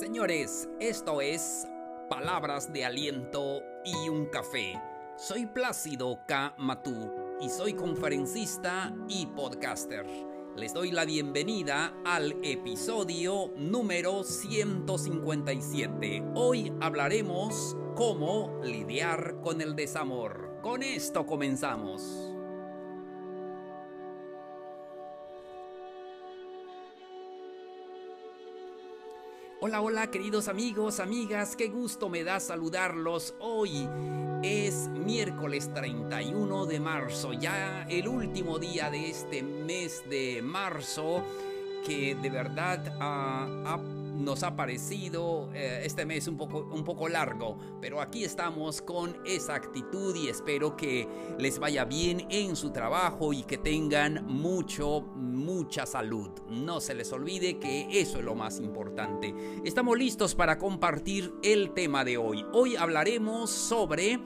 Señores, esto es Palabras de Aliento y un Café. Soy Plácido K. Matú y soy conferencista y podcaster. Les doy la bienvenida al episodio número 157. Hoy hablaremos cómo lidiar con el desamor. Con esto comenzamos. Hola, hola queridos amigos, amigas, qué gusto me da saludarlos. Hoy es miércoles 31 de marzo, ya el último día de este mes de marzo que de verdad ha nos ha parecido eh, este mes un poco, un poco largo, pero aquí estamos con esa actitud y espero que les vaya bien en su trabajo y que tengan mucho, mucha salud. No se les olvide que eso es lo más importante. Estamos listos para compartir el tema de hoy. Hoy hablaremos sobre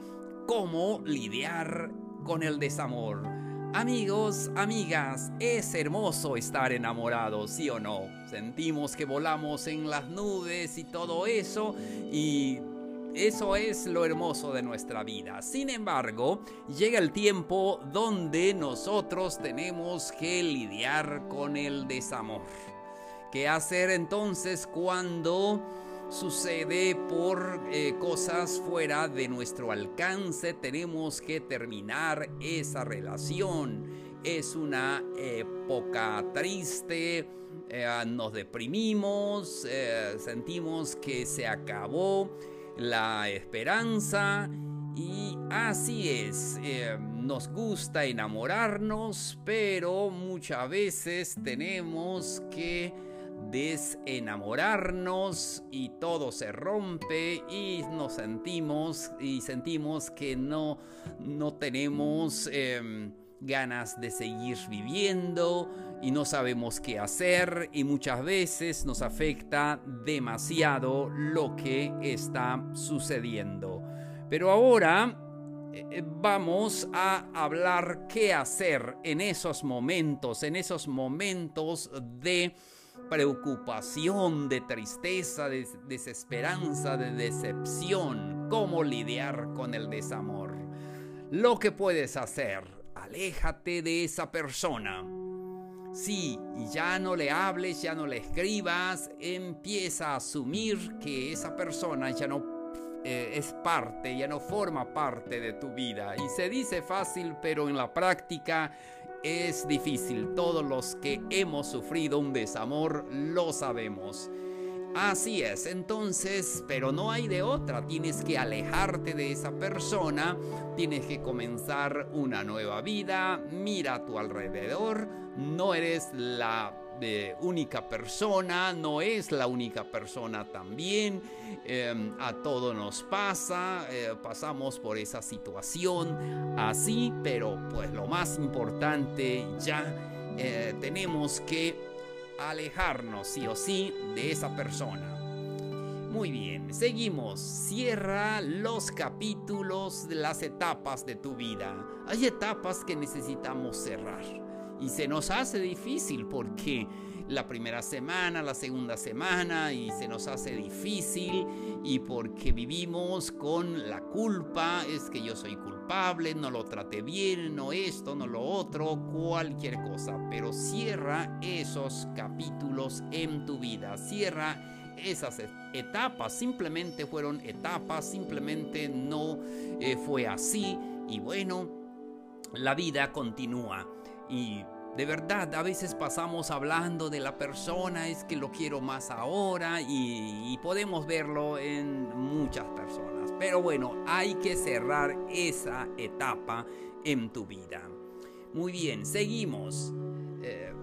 cómo lidiar con el desamor. Amigos, amigas, es hermoso estar enamorados, ¿sí o no? Sentimos que volamos en las nubes y todo eso y eso es lo hermoso de nuestra vida. Sin embargo, llega el tiempo donde nosotros tenemos que lidiar con el desamor. ¿Qué hacer entonces cuando sucede por eh, cosas fuera de nuestro alcance. Tenemos que terminar esa relación. Es una época triste. Eh, nos deprimimos. Eh, sentimos que se acabó la esperanza. Y así es, nos gusta enamorarnos, pero muchas veces tenemos que desenamorarnos y todo se rompe y nos sentimos y sentimos que no, no tenemos em, ganas de seguir viviendo y no sabemos qué hacer y muchas veces nos afecta demasiado lo que está sucediendo. Pero ahora eh, vamos a hablar qué hacer en esos momentos, en esos momentos de preocupación, de tristeza, de desesperanza, de decepción, cómo lidiar con el desamor. Lo que puedes hacer, aléjate de esa persona. Sí, ya no le hables, ya no le escribas, empieza a asumir que esa persona ya no eh, es parte, ya no forma parte de tu vida. Y se dice fácil, pero en la práctica es difícil. Todos los que hemos sufrido un desamor lo sabemos. Así es, entonces, pero no hay de otra, tienes que alejarte de esa persona, tienes que comenzar una nueva vida, mira a tu alrededor, no eres la única persona, no es la única persona también. Em, a todo nos pasa, eh, pasamos por esa situación así, pero pues lo más importante ya eh, tenemos que alejarnos sí o sí de esa persona. Muy bien, seguimos. Cierra los capítulos las etapas de tu vida. Hay etapas que necesitamos cerrar y se nos hace difícil porque la primera semana, la segunda semana y se nos hace difícil y porque vivimos con la culpa, es que yo soy culpable, no lo traté bien, no esto, no lo otro, cualquier cosa, pero cierra esos capítulos en tu vida, cierra esas etapas, simplemente fueron etapas, simplemente no eh, fue así. Y bueno, la vida continúa. Y de verdad, a veces pasamos hablando de la persona, es que lo quiero más ahora y, podemos verlo en muchas personas. Pero bueno, hay que cerrar esa etapa en tu vida. Muy bien, seguimos. Eh,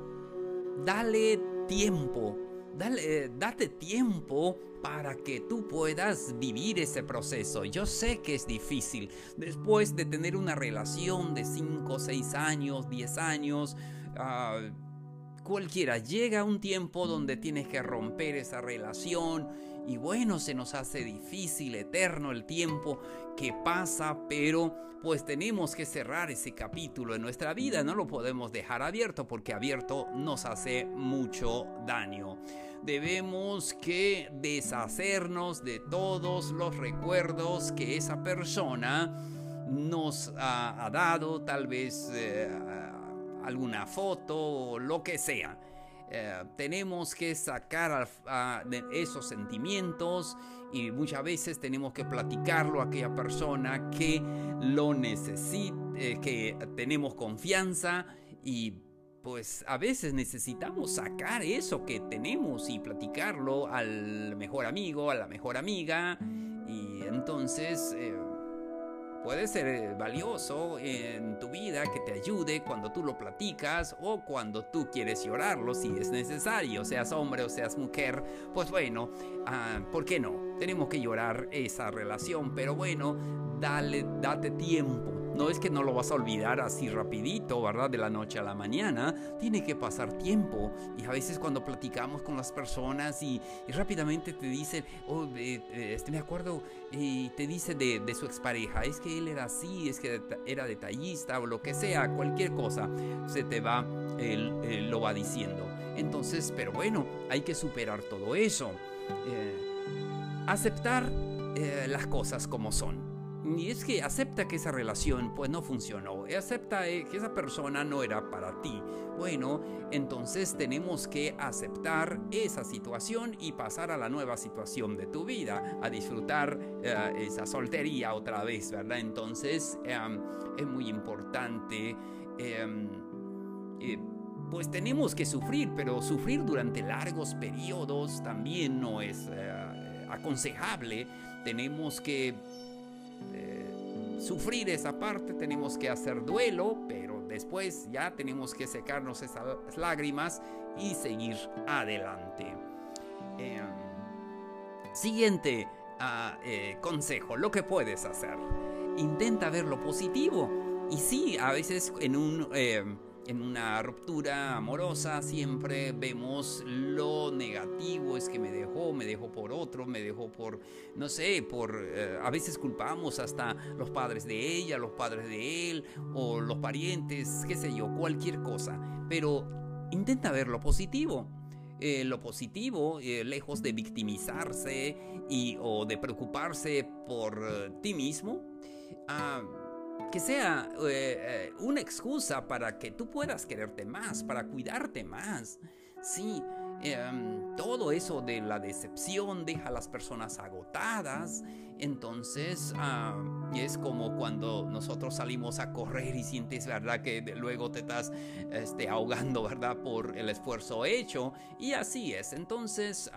dale tiempo, dale, date tiempo para que tú puedas vivir ese proceso. Yo sé que es difícil. Después de tener una relación de 5, 6 años, 10 años, uh, cualquiera, llega un tiempo donde tienes que romper esa relación Y bueno, se nos hace difícil, eterno el tiempo que pasa, pero pues tenemos que cerrar ese capítulo en nuestra vida, no lo podemos dejar abierto porque abierto nos hace mucho daño. Debemos que deshacernos de todos los recuerdos que esa persona nos ha, dado, tal vez eh, alguna foto o lo que sea. Eh, tenemos que sacar esos sentimientos y muchas veces tenemos que platicarlo a aquella persona que lo necesita, eh, que tenemos confianza y pues a veces necesitamos sacar eso que tenemos y platicarlo al mejor amigo, a la mejor amiga y entonces eh, puede ser eh, valioso en tu vida que te ayude cuando tú lo platicas o cuando tú quieres llorarlo si es necesario, seas hombre o seas mujer, pues bueno, ah, ¿por qué no? Tenemos que llorar esa relación, pero bueno, dale, date tiempo no es que no lo vas a olvidar así rapidito, ¿verdad? De la noche a la mañana. Tiene que pasar tiempo. Y a veces cuando platicamos con las personas y, rápidamente te dicen, oh, eh, este, me acuerdo, y te dice de, su expareja, es que él era así, es que era detallista o lo que sea, cualquier cosa, se te va, él, lo va diciendo. Entonces, pero bueno, hay que superar todo eso. Eh, aceptar eh, las cosas como son. Y es que acepta que esa relación pues no funcionó, acepta eh, que esa persona no era para ti. Bueno, entonces tenemos que aceptar esa situación y pasar a la nueva situación de tu vida, a disfrutar eh, esa soltería otra vez, ¿verdad? Entonces em, es muy importante. Em, eh, pues tenemos que sufrir, pero sufrir durante largos periodos también no es aconsejable. Tenemos que sufrir esa parte, tenemos que hacer duelo, pero después ya tenemos que secarnos esas lágrimas y seguir adelante. Em, siguiente ah, eh, consejo, lo que puedes hacer. Intenta ver lo positivo. Y sí, a veces en un... En una ruptura amorosa siempre vemos lo negativo, es que me dejó, me dejó por otro, me dejó por, no sé, por, eh, a veces culpamos hasta los padres de ella, los padres de él, o los parientes, qué sé yo, cualquier cosa. Pero intenta ver lo positivo. Eh, lo positivo, eh, lejos de victimizarse y, o de preocuparse por ti mismo, ah, que sea eh, eh, una excusa para que tú puedas quererte más, para cuidarte más. Sí, em, todo eso de la decepción deja a las personas agotadas. Entonces ah, es como cuando nosotros salimos a correr y sientes, ¿verdad? Que luego te estás este, ahogando, ¿verdad? Por el esfuerzo hecho. Y así es. Entonces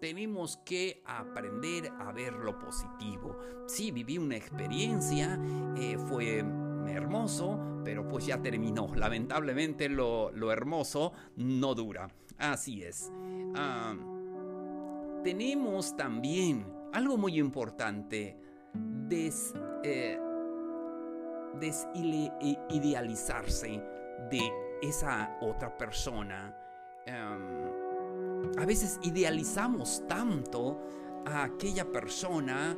tenemos que aprender a ver lo positivo. Sí, viví una experiencia, eh, fue hermoso, pero pues ya terminó. Lamentablemente lo, hermoso no dura. Así es. Tenemos también algo muy importante, des, eh, desidealizarse de esa otra persona. A veces idealizamos tanto a aquella persona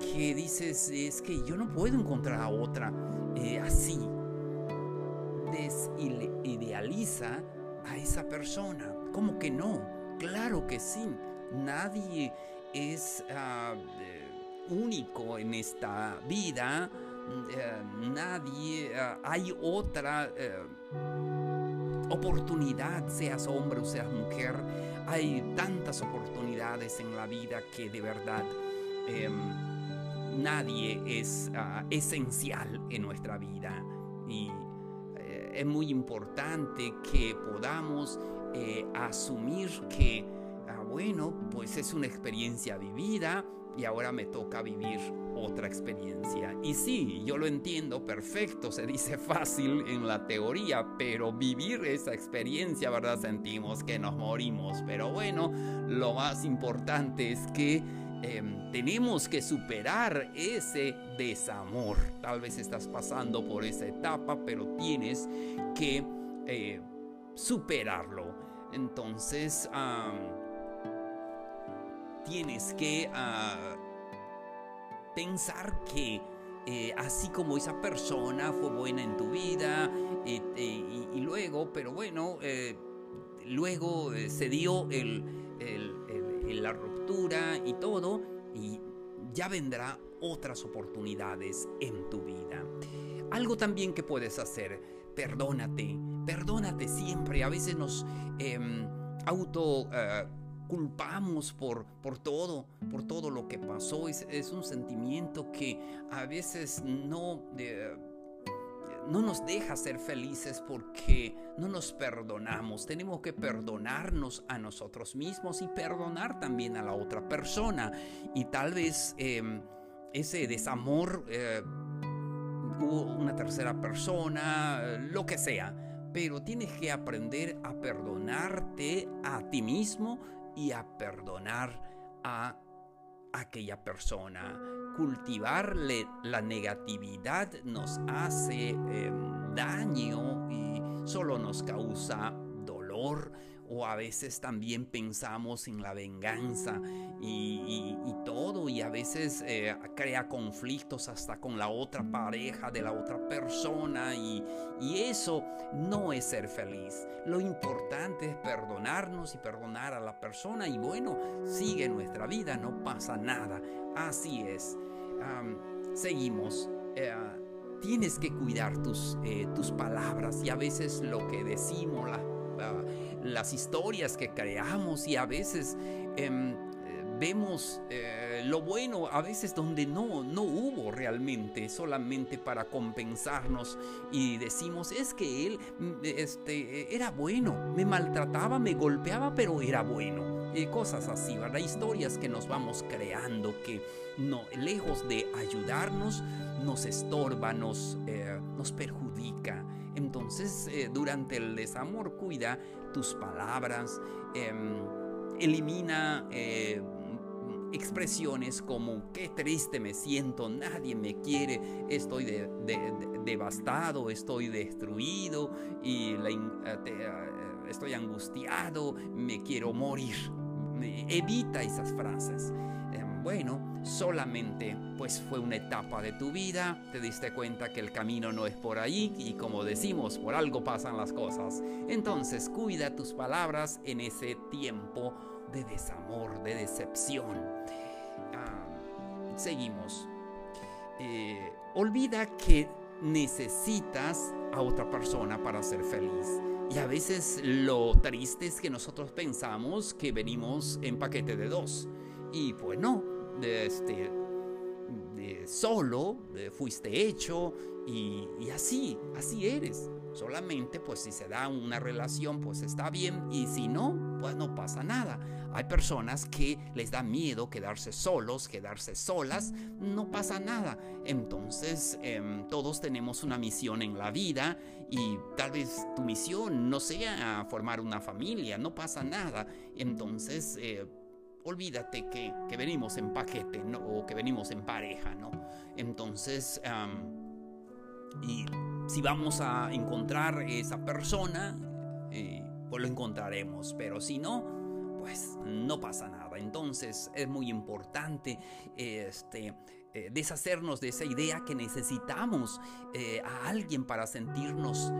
que dices, es que yo no puedo encontrar a otra eh, así. Desidealiza a esa persona. ¿Cómo que no? Claro que sí. Nadie es ah, eh, único en esta vida. Eh, nadie, ah, hay otra oportunidad, seas hombre o seas mujer. Hay tantas oportunidades en la vida que de verdad em, nadie es ah, esencial en nuestra vida. Y eh, es muy importante que podamos eh, asumir que, ah, bueno, pues es una experiencia vivida y ahora me toca vivir otra experiencia. Y sí, yo lo entiendo perfecto, se dice fácil en la teoría, pero vivir esa experiencia, ¿verdad? Sentimos que nos morimos. Pero bueno, lo más importante es que em, tenemos que superar ese desamor. Tal vez estás pasando por esa etapa, pero tienes que eh, superarlo. Entonces, tienes que ah, pensar que eh, así como esa persona fue buena en tu vida y, luego, pero bueno, eh, luego eh, se dio la ruptura y todo y ya vendrá otras oportunidades en tu vida. Algo también que puedes hacer, perdónate, perdónate siempre. A veces nos em, auto culpamos por, por todo, por todo lo que pasó. Es, un sentimiento que a veces no, no nos deja ser felices porque no nos perdonamos. Tenemos que perdonarnos a nosotros mismos y perdonar también a la otra persona. Y tal vez em, ese desamor, eh, una tercera persona, lo que sea pero tienes que aprender a perdonarte a ti mismo y a perdonar a aquella persona. Cultivarle la negatividad nos hace em, daño y solo nos causa dolor o a veces también pensamos en la venganza y, todo y a veces eh, crea conflictos hasta con la otra pareja de la otra persona y, eso no es ser feliz. Lo importante es perdonarnos y perdonar a la persona y bueno, sigue nuestra vida, no pasa nada. Así es. seguimos. Eh, tienes que cuidar tus, eh, tus palabras y a veces lo que decimos, la las historias que creamos y a veces em, vemos eh, lo bueno a veces donde no, no hubo realmente, solamente para compensarnos y decimos, es que él mm, este, era bueno, me maltrataba, me golpeaba, pero era bueno. Y cosas así, ¿verdad? Historias que nos vamos creando que no, lejos de ayudarnos, nos estorba, nos, eh, nos perjudica. Entonces, eh, durante el desamor, cuida tus palabras, em, elimina eh, expresiones como qué triste me siento, nadie me quiere, estoy devastado, estoy destruido y eh, estoy angustiado, me quiero morir. Evita esas frases. Bueno, solamente pues fue una etapa de tu vida, te diste cuenta que el camino no es por ahí y como decimos, por algo pasan las cosas. Entonces cuida tus palabras en ese tiempo de desamor, de decepción. Ah, seguimos. Eh, olvida que necesitas a otra persona para ser feliz. Y a veces lo triste es que nosotros pensamos que venimos en paquete de dos. Y pues no, este, solo, fuiste hecho y, y, así, así eres. Solamente pues si se da una relación pues está bien y si no pues no pasa nada. Hay personas que les da miedo quedarse solos, quedarse solas, no pasa nada. Entonces em, todos tenemos una misión en la vida y tal vez tu misión no sea formar una familia, no pasa nada. Entonces eh, olvídate que, venimos en paquete ¿no? o que venimos en pareja, ¿no? Entonces, y si vamos a encontrar esa persona, eh, pues lo encontraremos, pero si no, pues no pasa nada. Entonces es muy importante este, eh, deshacernos de esa idea que necesitamos eh, a alguien para sentirnos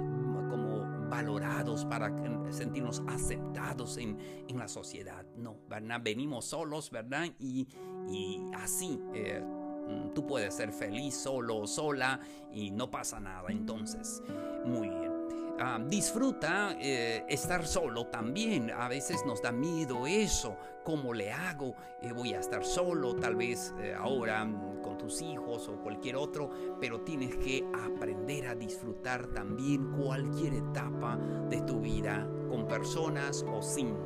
valorados, para sentirnos aceptados en, en la sociedad. No, ¿verdad? Venimos solos, ¿verdad? Y, y así. Eh, tú puedes ser feliz solo o sola y no pasa nada. Entonces, muy bien. Ah, disfruta eh, estar solo también. A veces nos da miedo eso. ¿Cómo le hago? Eh, voy a estar solo, tal vez ahora tus hijos o cualquier otro, pero tienes que aprender a disfrutar también cualquier etapa de tu vida, con personas o sin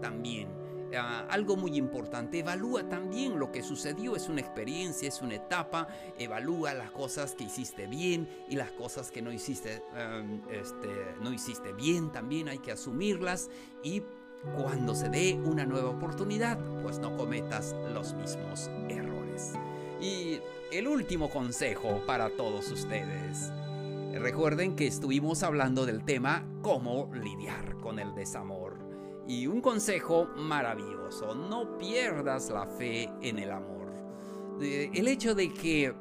también. Ah, algo muy importante, evalúa también lo que sucedió, es una experiencia, es una etapa, evalúa las cosas que hiciste bien y las cosas que no hiciste, este, no hiciste bien, también hay que asumirlas y cuando se dé una nueva oportunidad, pues no cometas los mismos errores. Y el último consejo para todos ustedes. Recuerden que estuvimos hablando del tema cómo lidiar con el desamor. Y un consejo maravilloso, no pierdas la fe en el amor. El hecho de que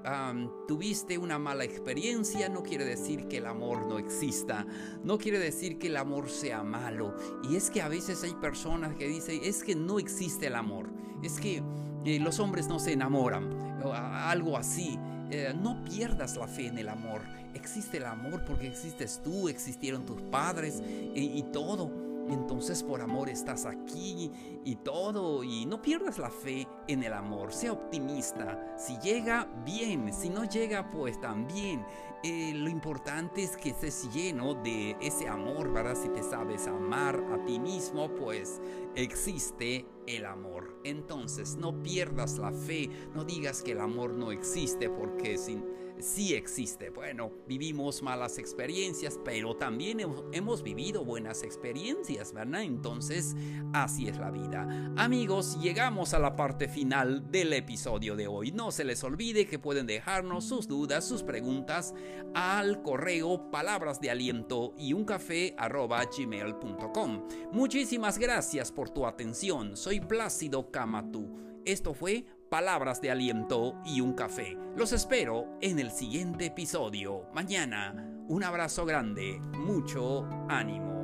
tuviste una mala experiencia no quiere decir que el amor no exista, no quiere decir que el amor sea malo. Y es que a veces hay personas que dicen, es que no existe el amor, es que eh, los hombres no se enamoran, algo así. Eh, no pierdas la fe en el amor. Existe el amor porque existes tú, existieron tus padres y todo entonces por amor estás aquí y todo. Y no pierdas la fe en el amor. Sea optimista. Si llega, bien. Si no llega, pues también. Eh, lo importante es que estés lleno de ese amor, ¿verdad? Si te sabes amar a ti mismo, pues existe el amor. Entonces no pierdas la fe. No digas que el amor no existe porque sin sí existe. Bueno, vivimos malas experiencias, pero también hemos vivido buenas experiencias, ¿verdad? Entonces, así es la vida. Amigos, llegamos a la parte final del episodio de hoy. No se les olvide que pueden dejarnos sus dudas, sus preguntas al correo palabras de aliento y un café. Muchísimas gracias por tu atención. Soy Plácido Camatú. Esto fue palabras de aliento y un café. Los espero en el siguiente episodio. Mañana, un abrazo grande, mucho ánimo.